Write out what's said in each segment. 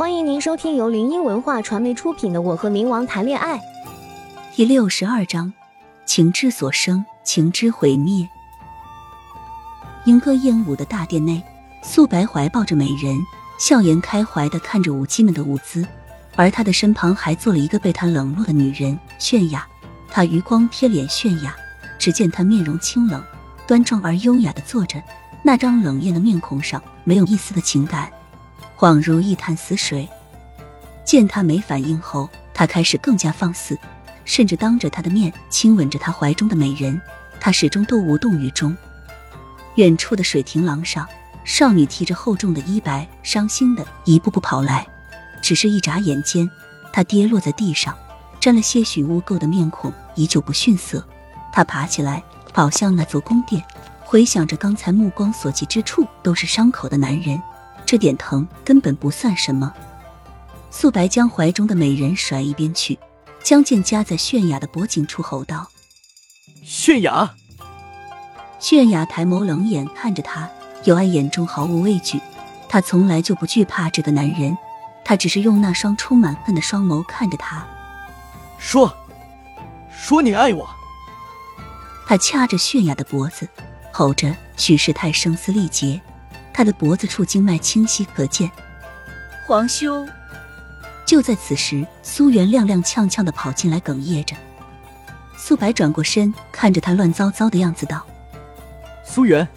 欢迎您收听由林音文化传媒出品的《我和冥王谈恋爱》第六十二章：情之所生，情之毁灭。莺歌燕舞的大殿内，素白怀抱着美人，笑颜开怀的看着舞姬们的舞姿，而她的身旁还坐了一个被他冷落的女人泫雅。他余光瞥脸泫雅，只见她面容清冷，端庄而优雅的坐着，那张冷艳的面孔上没有一丝的情感。恍如一潭死水。见他没反应后，他开始更加放肆，甚至当着他的面亲吻着他怀中的美人。他始终都无动于衷。远处的水亭廊上，少女提着厚重的衣摆，伤心的一步步跑来。只是一眨眼间，她跌落在地上，沾了些许污垢的面孔依旧不逊色。她爬起来，跑向那座宫殿，回想着刚才目光所及之处都是伤口的男人。这点疼根本不算什么。素白将怀中的美人甩一边去，将剑夹在泫雅的脖颈处，吼道：“泫雅！”泫雅抬眸冷眼看着他，尤爱眼中毫无畏惧。他从来就不惧怕这个男人，他只是用那双充满恨的双眸看着他，说：“说你爱我。”他掐着泫雅的脖子，吼着，许是太声嘶力竭。他的脖子处经脉清晰可见，皇兄。就在此时，苏元踉踉跄跄的跑进来，哽咽着。素白转过身，看着他乱糟糟的样子，道：“苏元，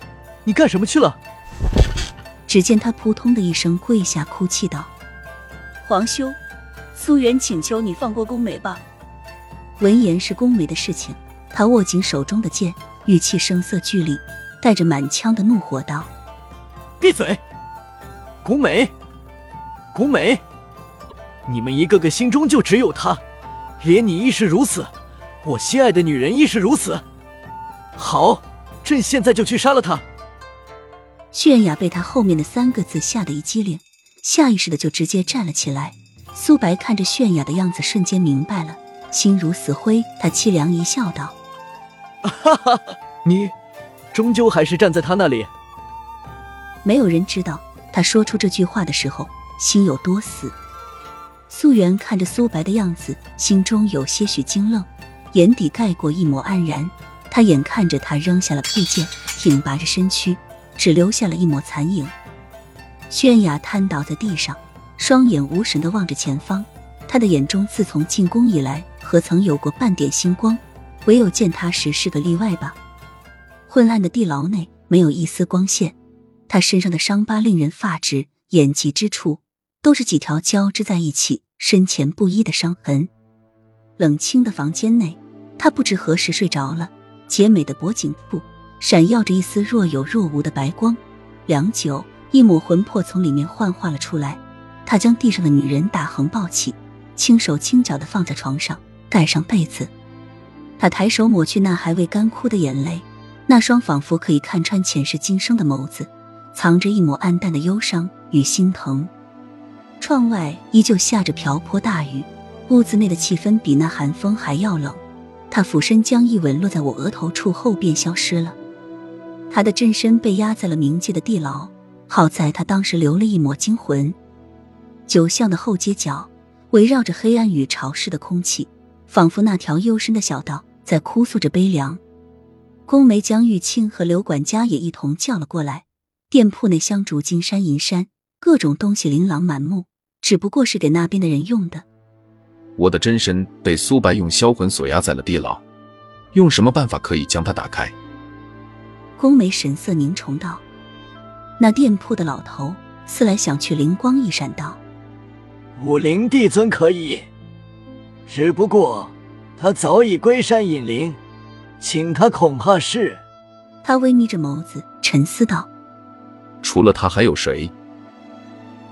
你干什么去了？”只见他扑通的一声跪下，哭泣道：“皇兄，苏元请求你放过宫梅吧。”闻言是宫梅的事情，他握紧手中的剑，语气声色俱厉，带着满腔的怒火道。闭嘴，古美，古美，你们一个个心中就只有她，连你亦是如此，我心爱的女人亦是如此。好，朕现在就去杀了他。泫雅被他后面的三个字吓得一激灵，下意识的就直接站了起来。苏白看着泫雅的样子，瞬间明白了，心如死灰。他凄凉一笑，道：“哈哈，你终究还是站在他那里。”没有人知道他说出这句话的时候心有多死。苏元看着苏白的样子，心中有些许惊愣，眼底盖过一抹黯然。他眼看着他扔下了佩剑，挺拔着身躯，只留下了一抹残影。泫雅瘫倒在地上，双眼无神的望着前方。他的眼中自从进宫以来，何曾有过半点星光？唯有见他时是个例外吧。昏暗的地牢内没有一丝光线。他身上的伤疤令人发指，眼疾之处都是几条交织在一起、深浅不一的伤痕。冷清的房间内，他不知何时睡着了。洁美的脖颈部闪耀着一丝若有若无的白光，良久，一抹魂魄从里面幻化了出来。他将地上的女人大横抱起，轻手轻脚的放在床上，盖上被子。他抬手抹去那还未干枯的眼泪，那双仿佛可以看穿前世今生的眸子。藏着一抹暗淡的忧伤与心疼。窗外依旧下着瓢泼大雨，屋子内的气氛比那寒风还要冷。他俯身将一吻落在我额头处后，便消失了。他的真身被压在了冥界的地牢，好在他当时留了一抹精魂。酒巷的后街角，围绕着黑暗与潮湿的空气，仿佛那条幽深的小道在哭诉着悲凉。宫梅将玉清和刘管家也一同叫了过来。店铺内香烛金山银山，各种东西琳琅满目，只不过是给那边的人用的。我的真身被苏白用销魂锁压在了地牢，用什么办法可以将它打开？宫梅神色凝重道。那店铺的老头思来想去，灵光一闪道：“武灵帝尊可以，只不过他早已归山隐灵，请他恐怕是……”他微眯着眸子沉思道。除了他还有谁？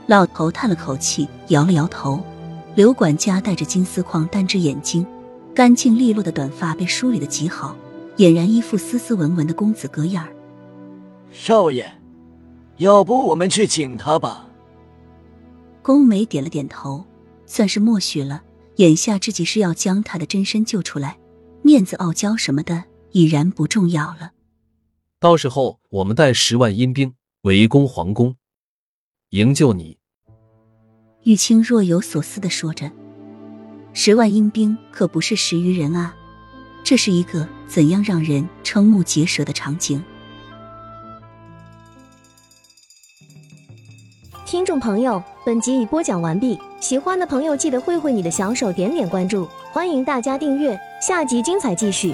老头叹了口气，摇了摇头。刘管家戴着金丝框单只眼睛，干净利落的短发被梳理的极好，俨然一副斯斯文文的公子哥样儿。少爷，要不我们去请他吧？宫梅点了点头，算是默许了。眼下之急是要将他的真身救出来，面子、傲娇什么的已然不重要了。到时候我们带十万阴兵。围攻皇宫，营救你。玉清若有所思的说着：“十万阴兵可不是十余人啊，这是一个怎样让人瞠目结舌的场景？”听众朋友，本集已播讲完毕，喜欢的朋友记得挥挥你的小手，点点关注，欢迎大家订阅，下集精彩继续。